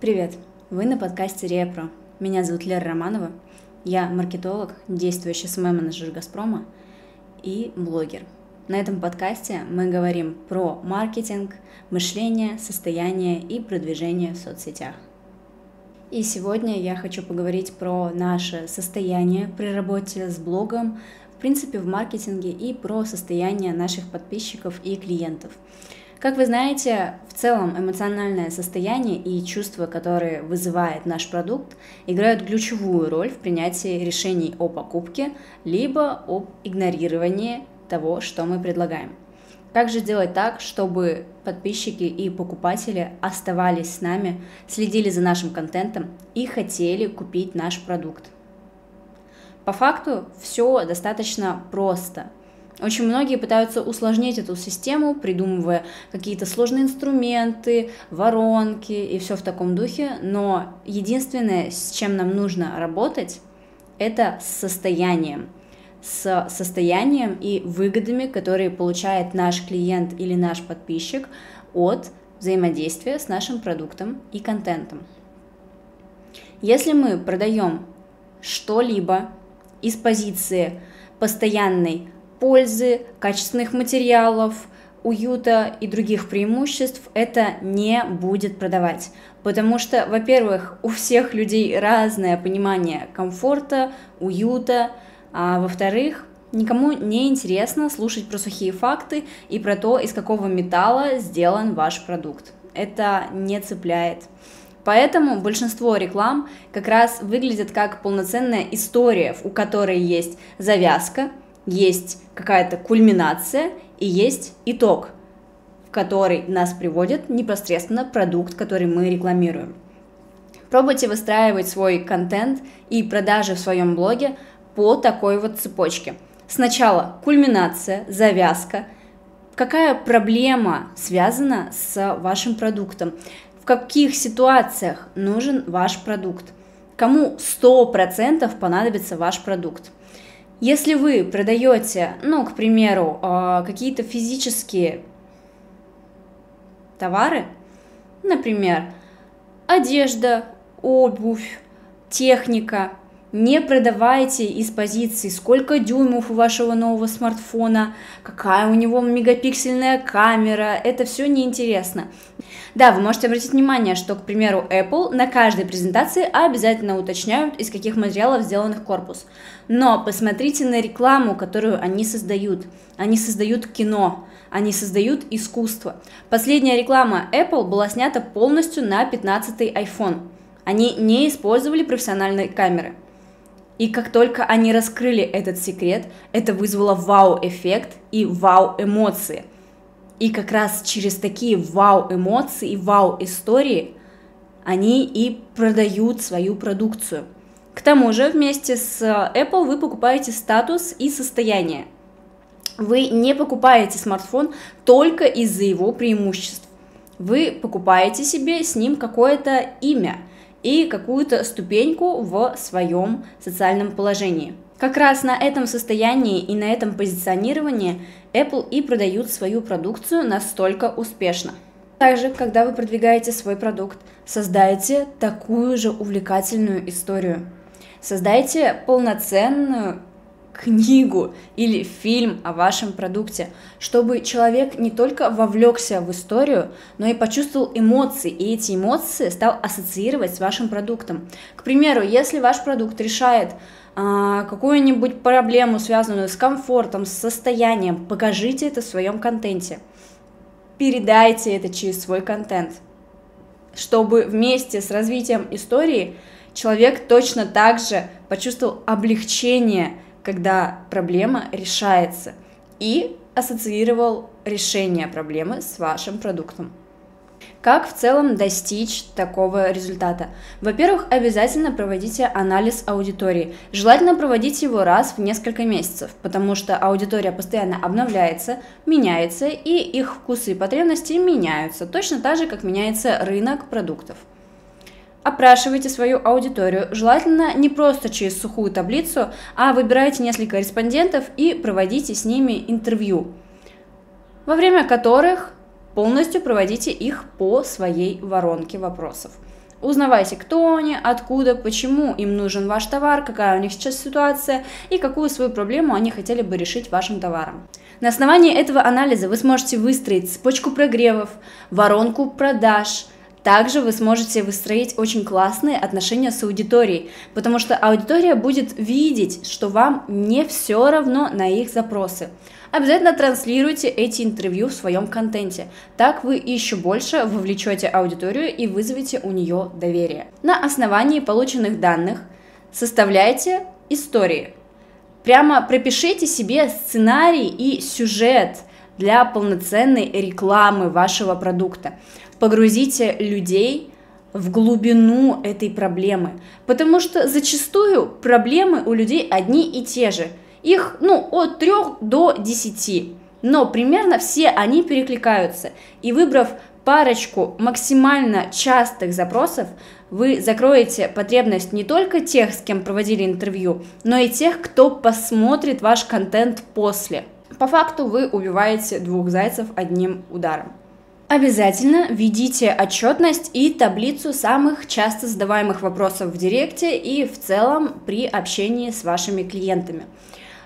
Привет! Вы на подкасте Репро. Меня зовут Лера Романова. Я маркетолог, действующий СММ-менеджер Газпрома и блогер. На этом подкасте мы говорим про маркетинг, мышление, состояние и продвижение в соцсетях. И сегодня я хочу поговорить про наше состояние при работе с блогом, в принципе, в маркетинге и про состояние наших подписчиков и клиентов. Как вы знаете, в целом эмоциональное состояние и чувства, которые вызывает наш продукт, играют ключевую роль в принятии решений о покупке, либо об игнорировании того, что мы предлагаем. Как же сделать так, чтобы подписчики и покупатели оставались с нами, следили за нашим контентом и хотели купить наш продукт? По факту все достаточно просто – очень многие пытаются усложнить эту систему, придумывая какие-то сложные инструменты, воронки и все в таком духе, но единственное, с чем нам нужно работать, это с состоянием. С состоянием и выгодами, которые получает наш клиент или наш подписчик от взаимодействия с нашим продуктом и контентом. Если мы продаем что-либо из позиции постоянной пользы, качественных материалов, уюта и других преимуществ это не будет продавать. Потому что, во-первых, у всех людей разное понимание комфорта, уюта, а во-вторых, никому не интересно слушать про сухие факты и про то, из какого металла сделан ваш продукт. Это не цепляет. Поэтому большинство реклам как раз выглядят как полноценная история, у которой есть завязка, есть какая-то кульминация и есть итог, в который нас приводит непосредственно продукт, который мы рекламируем. Пробуйте выстраивать свой контент и продажи в своем блоге по такой вот цепочке. Сначала кульминация, завязка, какая проблема связана с вашим продуктом, в каких ситуациях нужен ваш продукт, кому 100% понадобится ваш продукт. Если вы продаете, ну, к примеру, а, какие-то физические товары, например, одежда, обувь, техника, не продавайте из позиции, сколько дюймов у вашего нового смартфона, какая у него мегапиксельная камера, это все неинтересно. Да, вы можете обратить внимание, что, к примеру, Apple на каждой презентации обязательно уточняют, из каких материалов сделан их корпус. Но посмотрите на рекламу, которую они создают. Они создают кино, они создают искусство. Последняя реклама Apple была снята полностью на 15-й iPhone. Они не использовали профессиональные камеры. И как только они раскрыли этот секрет, это вызвало вау-эффект и вау-эмоции. И как раз через такие вау-эмоции и вау-истории они и продают свою продукцию. К тому же вместе с Apple вы покупаете статус и состояние. Вы не покупаете смартфон только из-за его преимуществ. Вы покупаете себе с ним какое-то имя – и какую-то ступеньку в своем социальном положении. Как раз на этом состоянии и на этом позиционировании Apple и продают свою продукцию настолько успешно. Также, когда вы продвигаете свой продукт, создайте такую же увлекательную историю. Создайте полноценную книгу или фильм о вашем продукте, чтобы человек не только вовлекся в историю, но и почувствовал эмоции, и эти эмоции стал ассоциировать с вашим продуктом. К примеру, если ваш продукт решает а, какую-нибудь проблему, связанную с комфортом, с состоянием, покажите это в своем контенте. Передайте это через свой контент, чтобы вместе с развитием истории человек точно так же почувствовал облегчение когда проблема решается, и ассоциировал решение проблемы с вашим продуктом. Как в целом достичь такого результата? Во-первых, обязательно проводите анализ аудитории. Желательно проводить его раз в несколько месяцев, потому что аудитория постоянно обновляется, меняется, и их вкусы и потребности меняются, точно так же, как меняется рынок продуктов. Опрашивайте свою аудиторию, желательно не просто через сухую таблицу, а выбирайте несколько респондентов и проводите с ними интервью, во время которых полностью проводите их по своей воронке вопросов. Узнавайте, кто они, откуда, почему им нужен ваш товар, какая у них сейчас ситуация и какую свою проблему они хотели бы решить вашим товаром. На основании этого анализа вы сможете выстроить цепочку прогревов, воронку продаж – также вы сможете выстроить очень классные отношения с аудиторией, потому что аудитория будет видеть, что вам не все равно на их запросы. Обязательно транслируйте эти интервью в своем контенте. Так вы еще больше вовлечете аудиторию и вызовете у нее доверие. На основании полученных данных составляйте истории. Прямо пропишите себе сценарий и сюжет для полноценной рекламы вашего продукта погрузите людей в глубину этой проблемы, потому что зачастую проблемы у людей одни и те же. Их, ну, от 3 до 10, но примерно все они перекликаются. И выбрав парочку максимально частых запросов, вы закроете потребность не только тех, с кем проводили интервью, но и тех, кто посмотрит ваш контент после. По факту вы убиваете двух зайцев одним ударом. Обязательно введите отчетность и таблицу самых часто задаваемых вопросов в директе и в целом при общении с вашими клиентами.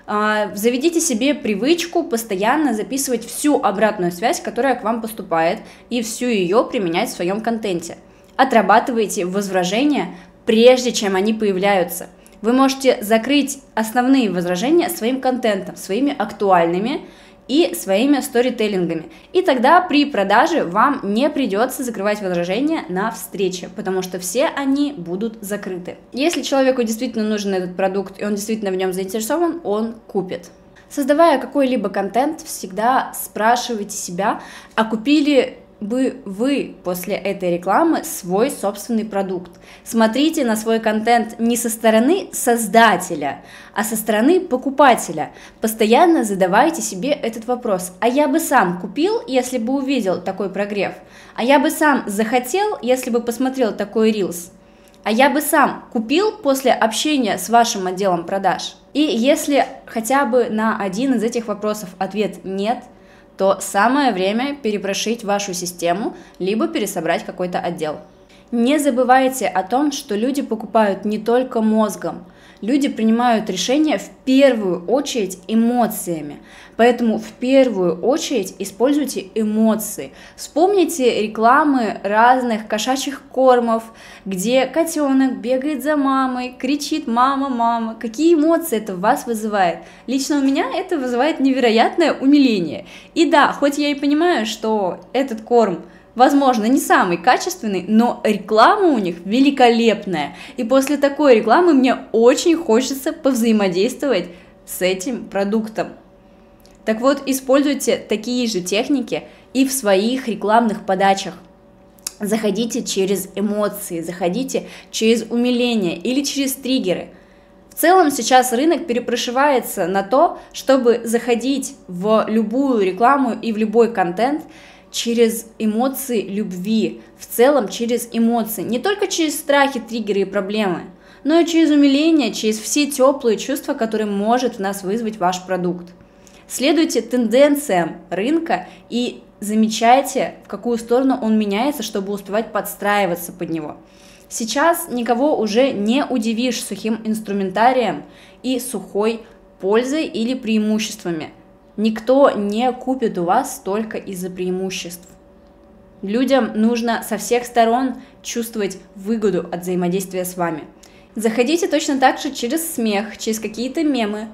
А, заведите себе привычку постоянно записывать всю обратную связь, которая к вам поступает, и всю ее применять в своем контенте. Отрабатывайте возражения, прежде чем они появляются. Вы можете закрыть основные возражения своим контентом, своими актуальными, и своими сторителлингами. И тогда при продаже вам не придется закрывать возражения на встрече, потому что все они будут закрыты. Если человеку действительно нужен этот продукт и он действительно в нем заинтересован, он купит. Создавая какой-либо контент, всегда спрашивайте себя, а купили бы вы после этой рекламы свой собственный продукт. Смотрите на свой контент не со стороны создателя, а со стороны покупателя. Постоянно задавайте себе этот вопрос. А я бы сам купил, если бы увидел такой прогрев? А я бы сам захотел, если бы посмотрел такой рилс? А я бы сам купил после общения с вашим отделом продаж? И если хотя бы на один из этих вопросов ответ нет – то самое время перепрошить вашу систему, либо пересобрать какой-то отдел. Не забывайте о том, что люди покупают не только мозгом, люди принимают решения в первую очередь эмоциями. Поэтому в первую очередь используйте эмоции. Вспомните рекламы разных кошачьих кормов, где котенок бегает за мамой, кричит «мама, мама». Какие эмоции это в вас вызывает? Лично у меня это вызывает невероятное умиление. И да, хоть я и понимаю, что этот корм – возможно, не самый качественный, но реклама у них великолепная. И после такой рекламы мне очень хочется повзаимодействовать с этим продуктом. Так вот, используйте такие же техники и в своих рекламных подачах. Заходите через эмоции, заходите через умиление или через триггеры. В целом сейчас рынок перепрошивается на то, чтобы заходить в любую рекламу и в любой контент через эмоции любви, в целом через эмоции, не только через страхи, триггеры и проблемы, но и через умиление, через все теплые чувства, которые может в нас вызвать ваш продукт. Следуйте тенденциям рынка и замечайте, в какую сторону он меняется, чтобы успевать подстраиваться под него. Сейчас никого уже не удивишь сухим инструментарием и сухой пользой или преимуществами – Никто не купит у вас только из-за преимуществ. Людям нужно со всех сторон чувствовать выгоду от взаимодействия с вами. Заходите точно так же через смех, через какие-то мемы,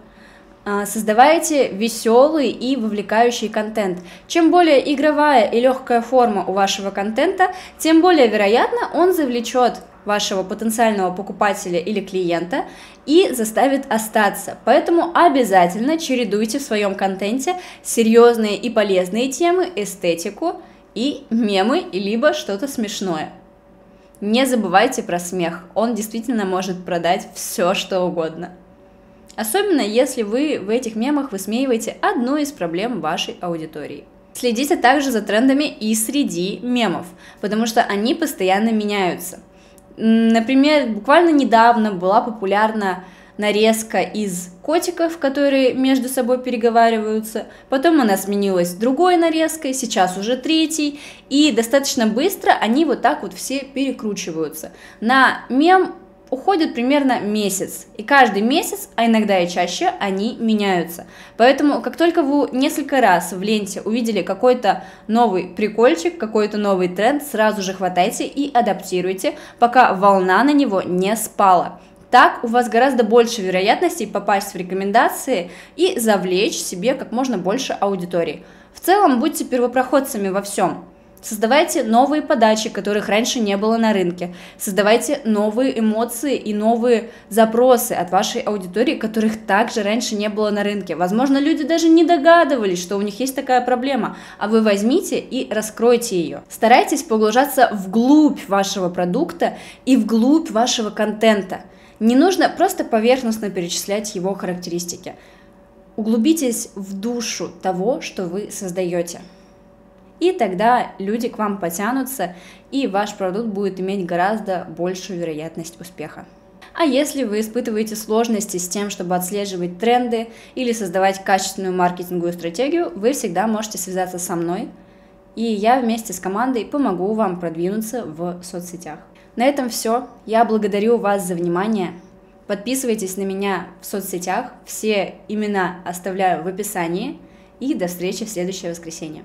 а, создавайте веселый и вовлекающий контент. Чем более игровая и легкая форма у вашего контента, тем более вероятно он завлечет вашего потенциального покупателя или клиента и заставит остаться. Поэтому обязательно чередуйте в своем контенте серьезные и полезные темы, эстетику и мемы, либо что-то смешное. Не забывайте про смех, он действительно может продать все, что угодно. Особенно если вы в этих мемах высмеиваете одну из проблем вашей аудитории. Следите также за трендами и среди мемов, потому что они постоянно меняются. Например, буквально недавно была популярна нарезка из котиков, которые между собой переговариваются, потом она сменилась другой нарезкой, сейчас уже третий, и достаточно быстро они вот так вот все перекручиваются. На мем уходит примерно месяц, и каждый месяц, а иногда и чаще, они меняются. Поэтому, как только вы несколько раз в ленте увидели какой-то новый прикольчик, какой-то новый тренд, сразу же хватайте и адаптируйте, пока волна на него не спала. Так у вас гораздо больше вероятностей попасть в рекомендации и завлечь себе как можно больше аудитории. В целом будьте первопроходцами во всем. Создавайте новые подачи, которых раньше не было на рынке. Создавайте новые эмоции и новые запросы от вашей аудитории, которых также раньше не было на рынке. Возможно, люди даже не догадывались, что у них есть такая проблема, а вы возьмите и раскройте ее. Старайтесь погружаться вглубь вашего продукта и вглубь вашего контента. Не нужно просто поверхностно перечислять его характеристики. Углубитесь в душу того, что вы создаете и тогда люди к вам потянутся, и ваш продукт будет иметь гораздо большую вероятность успеха. А если вы испытываете сложности с тем, чтобы отслеживать тренды или создавать качественную маркетинговую стратегию, вы всегда можете связаться со мной, и я вместе с командой помогу вам продвинуться в соцсетях. На этом все. Я благодарю вас за внимание. Подписывайтесь на меня в соцсетях. Все имена оставляю в описании. И до встречи в следующее воскресенье.